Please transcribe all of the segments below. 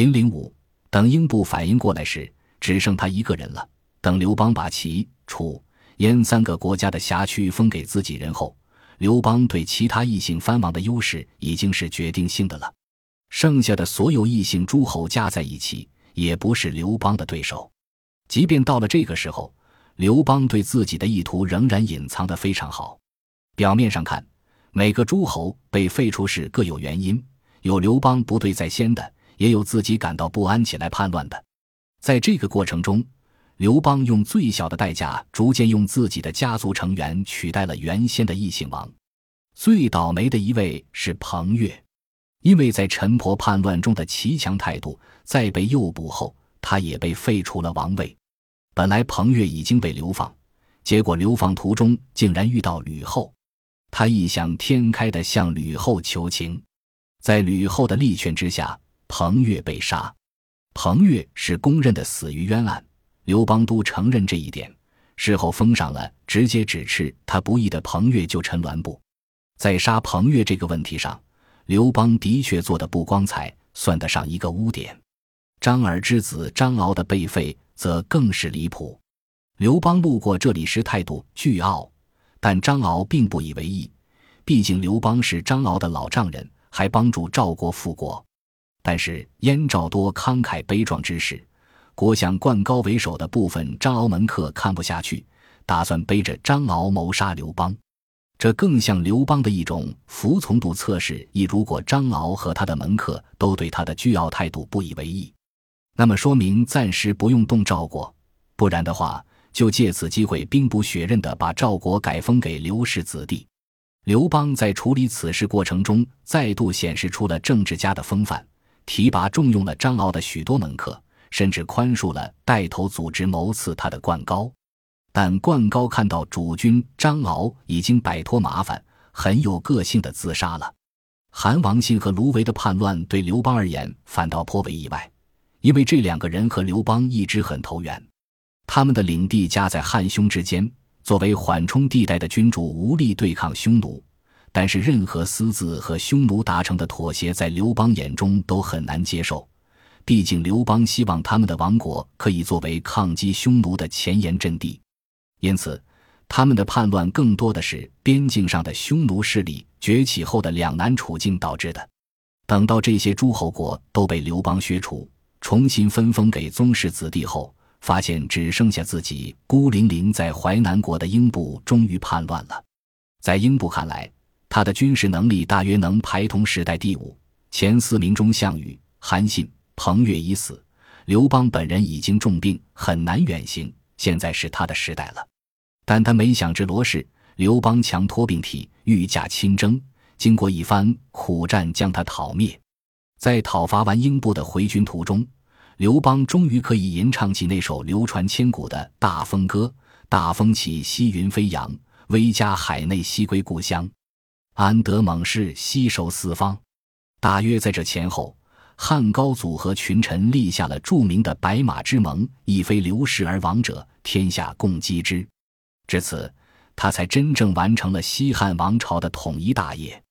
零零五，等英布反应过来时，只剩他一个人了。等刘邦把齐、楚、燕三个国家的辖区封给自己人后，刘邦对其他异姓藩王的优势已经是决定性的了。剩下的所有异姓诸侯加在一起，也不是刘邦的对手。即便到了这个时候，刘邦对自己的意图仍然隐藏得非常好。表面上看，每个诸侯被废除时各有原因，有刘邦不对在先的，也有自己感到不安起来叛乱的。在这个过程中，刘邦用最小的代价，逐渐用自己的家族成员取代了原先的异姓王。最倒霉的一位是彭越，因为在陈婆叛乱中的骑墙态度，在被诱捕后，他也被废除了王位。本来彭越已经被流放，结果流放途中竟然遇到吕后，他异想天开地向吕后求情，在吕后的力劝之下，彭越被杀。彭越是公认的死于冤案。刘邦都承认这一点，事后封赏了直接指斥他不义的彭越就陈栾部。在杀彭越这个问题上，刘邦的确做的不光彩，算得上一个污点。张耳之子张敖的被废，则更是离谱。刘邦路过这里时态度倨傲，但张敖并不以为意，毕竟刘邦是张敖的老丈人，还帮助赵国复国。但是燕赵多慷慨悲壮之事。国相灌高为首的部分张敖门客看不下去，打算背着张敖谋杀刘邦。这更像刘邦的一种服从度测试。亦如果张敖和他的门客都对他的倨傲态度不以为意，那么说明暂时不用动赵国；不然的话，就借此机会兵不血刃地把赵国改封给刘氏子弟。刘邦在处理此事过程中，再度显示出了政治家的风范，提拔重用了张敖的许多门客。甚至宽恕了带头组织谋刺他的灌高，但灌高看到主君张敖已经摆脱麻烦，很有个性的自杀了。韩王信和卢维的叛乱对刘邦而言反倒颇为意外，因为这两个人和刘邦一直很投缘，他们的领地夹在汉匈之间，作为缓冲地带的君主无力对抗匈奴，但是任何私自和匈奴达成的妥协，在刘邦眼中都很难接受。毕竟，刘邦希望他们的王国可以作为抗击匈奴的前沿阵地，因此，他们的叛乱更多的是边境上的匈奴势力崛起后的两难处境导致的。等到这些诸侯国都被刘邦削除，重新分封给宗室子弟后，发现只剩下自己孤零零在淮南国的英布终于叛乱了。在英布看来，他的军事能力大约能排同时代第五、前四名中项羽、韩信。彭越已死，刘邦本人已经重病，很难远行。现在是他的时代了，但他没想至罗氏，刘邦强托病体，御驾亲征，经过一番苦战，将他讨灭。在讨伐完英布的回军途中，刘邦终于可以吟唱起那首流传千古的《大风歌》：“大风起，西云飞扬，威加海内，兮归故乡。安得猛士，西守四方。”大约在这前后。汉高祖和群臣立下了著名的白马之盟：“亦非刘氏而亡者，天下共击之。”至此，他才真正完成了西汉王朝的统一大业。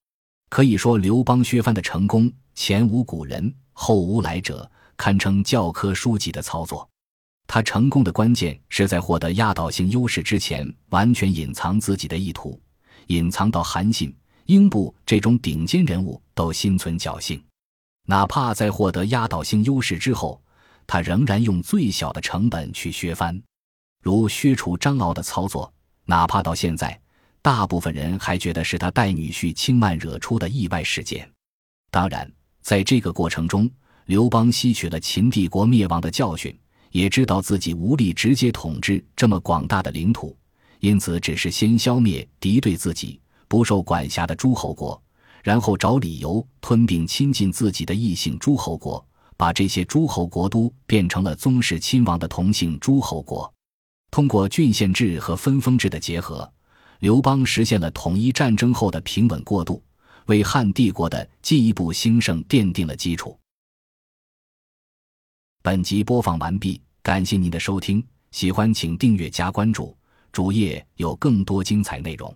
可以说，刘邦削藩的成功前无古人，后无来者，堪称教科书级的操作。他成功的关键是在获得压倒性优势之前，完全隐藏自己的意图，隐藏到韩信、英布这种顶尖人物都心存侥幸。哪怕在获得压倒性优势之后，他仍然用最小的成本去削藩，如削除张敖的操作。哪怕到现在，大部分人还觉得是他带女婿轻慢惹出的意外事件。当然，在这个过程中，刘邦吸取了秦帝国灭亡的教训，也知道自己无力直接统治这么广大的领土，因此只是先消灭敌对自己、不受管辖的诸侯国。然后找理由吞并亲近自己的异姓诸侯国，把这些诸侯国都变成了宗室亲王的同姓诸侯国。通过郡县制和分封制的结合，刘邦实现了统一战争后的平稳过渡，为汉帝国的进一步兴盛奠定了基础。本集播放完毕，感谢您的收听，喜欢请订阅加关注，主页有更多精彩内容。